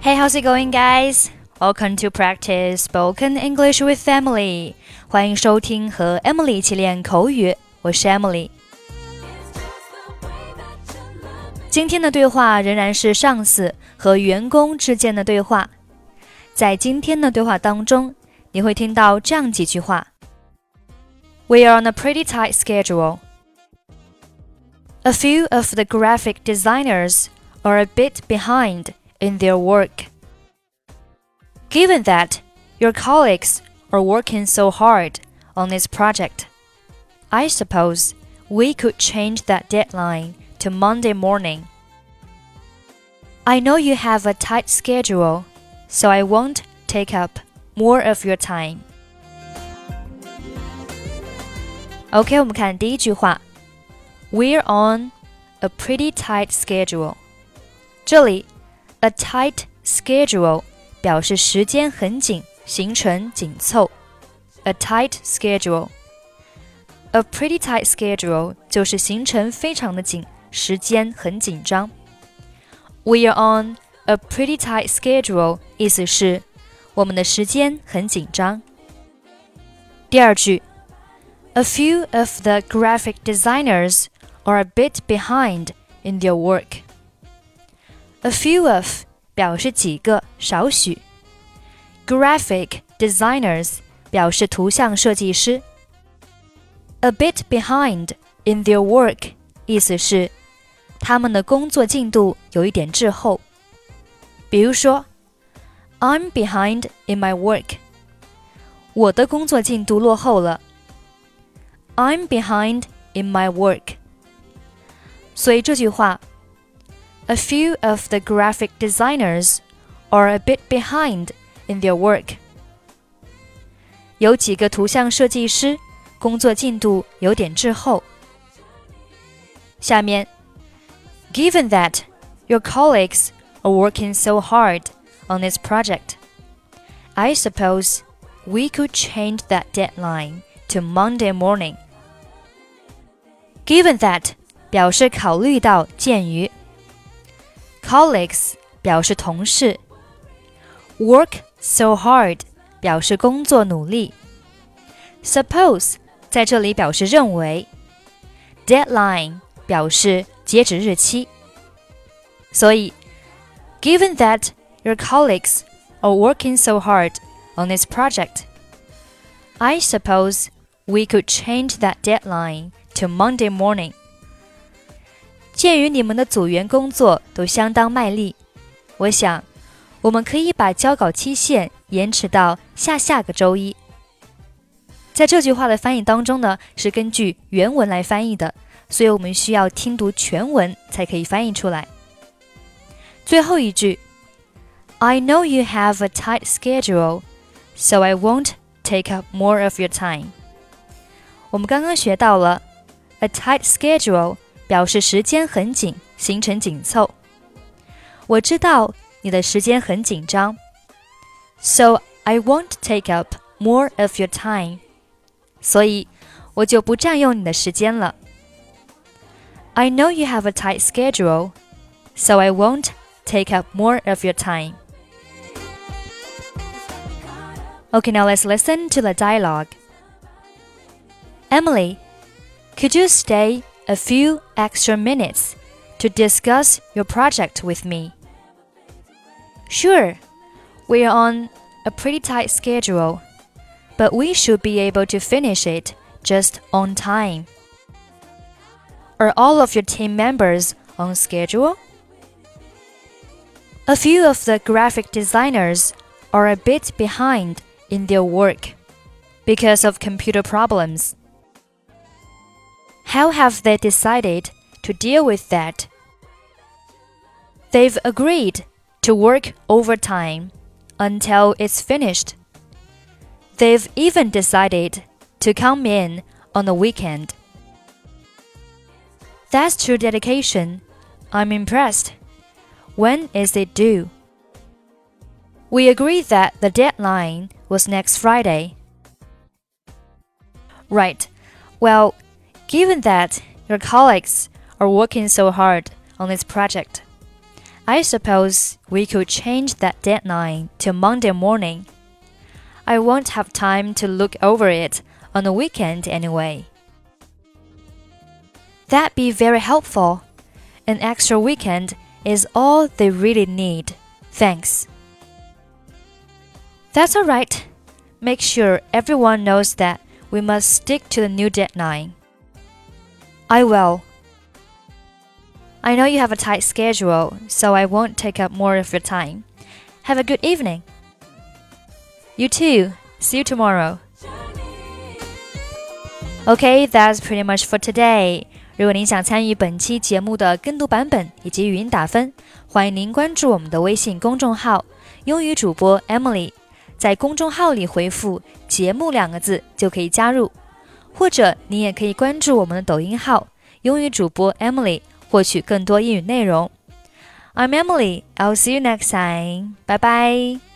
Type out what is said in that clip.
Hey, how's it going, guys? Welcome to practice spoken English with Emily. 欢迎收听和 Emily 一起练口语，我是 Emily。今天的对话仍然是上司和员工之间的对话。在今天的对话当中，你会听到这样几句话：We are on a pretty tight schedule. A few of the graphic designers are a bit behind in their work. Given that your colleagues are working so hard on this project, I suppose we could change that deadline to Monday morning. I know you have a tight schedule, so I won't take up more of your time. OK，我们看第一句话，We're on a pretty tight schedule。这里 a tight schedule 表示时间很紧，行程紧凑。A tight schedule。A pretty tight schedule 就是行程非常的紧，时间很紧张。We are on a pretty tight schedule，意思是我们的时间很紧张。第二句，A few of the graphic designers are a bit behind in their work。 A few of 表示几个、少许。Graphic designers 表示图像设计师。A bit behind in their work 意思是他们的工作进度有一点滞后。比如说，I'm behind in my work。我的工作进度落后了。I'm behind in my work。所以这句话。 a few of the graphic designers are a bit behind in their work. 有几个图像设计师工作进度有点滞后。下面，Given that your colleagues are working so hard on this project, I suppose we could change that deadline to Monday morning. Given that 表示考虑到，鉴于。 Colleagues 表示同事，work so hard 表示工作努力，suppose 在这里表示认为，deadline 表示截止日期。所以，given that your colleagues are working so hard on this project, I suppose we could change that deadline to Monday morning. 鉴于你们的组员工作都相当卖力，我想我们可以把交稿期限延迟到下下个周一。在这句话的翻译当中呢，是根据原文来翻译的，所以我们需要听读全文才可以翻译出来。最后一句，I know you have a tight schedule, so I won't take up more of your time。我们刚刚学到了 a tight schedule。表示时间很紧，行程紧凑。我知道你的时间很紧张，so I won't take up more of your time。所以我就不占用你的时间了。I know you have a tight schedule, so I won't take up more of your time. Okay, now let's listen to the dialogue. Emily, could you stay a few extra minutes to discuss your project with me. Sure, we're on a pretty tight schedule, but we should be able to finish it just on time. Are all of your team members on schedule? A few of the graphic designers are a bit behind in their work because of computer problems. How have they decided to deal with that? They've agreed to work overtime until it's finished. They've even decided to come in on the weekend. That's true dedication. I'm impressed. When is it due? We agreed that the deadline was next Friday. Right. Well, Given that your colleagues are working so hard on this project, I suppose we could change that deadline to Monday morning. I won't have time to look over it on the weekend anyway. That'd be very helpful. An extra weekend is all they really need. Thanks. That's all right. Make sure everyone knows that we must stick to the new deadline. I will. I know you have a tight schedule, so I won't take up more of your time. Have a good evening. You too. See you tomorrow. Okay, that's pretty much for today. 如果您想参与本期节目的跟读版本以及语音打分，欢迎您关注我们的微信公众号“英语主播 Emily”。在公众号里回复“节目”两个字就可以加入， 或者你也可以关注我们的抖音号“英语主播 Emily”。获取更多英语内容。I'm Emily. I'll see you next time. Bye bye.